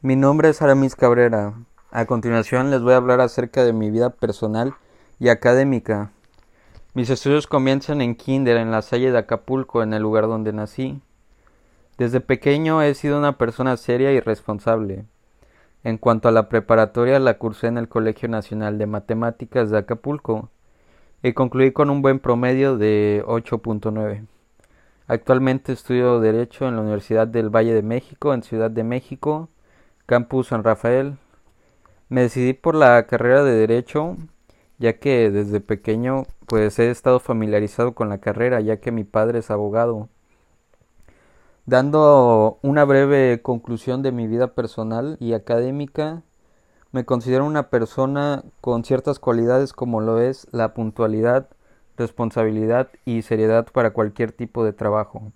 Mi nombre es Aramis Cabrera. A continuación les voy a hablar acerca de mi vida personal y académica. Mis estudios comienzan en Kinder, en la Salle de Acapulco, en el lugar donde nací. Desde pequeño he sido una persona seria y responsable. En cuanto a la preparatoria, la cursé en el Colegio Nacional de Matemáticas de Acapulco y concluí con un buen promedio de 8.9. Actualmente estudio Derecho en la Universidad del Valle de México, en Ciudad de México, Campus San Rafael. Me decidí por la carrera de Derecho, ya que desde pequeño pues he estado familiarizado con la carrera, ya que mi padre es abogado. Dando una breve conclusión de mi vida personal y académica, me considero una persona con ciertas cualidades como lo es la puntualidad, responsabilidad y seriedad para cualquier tipo de trabajo.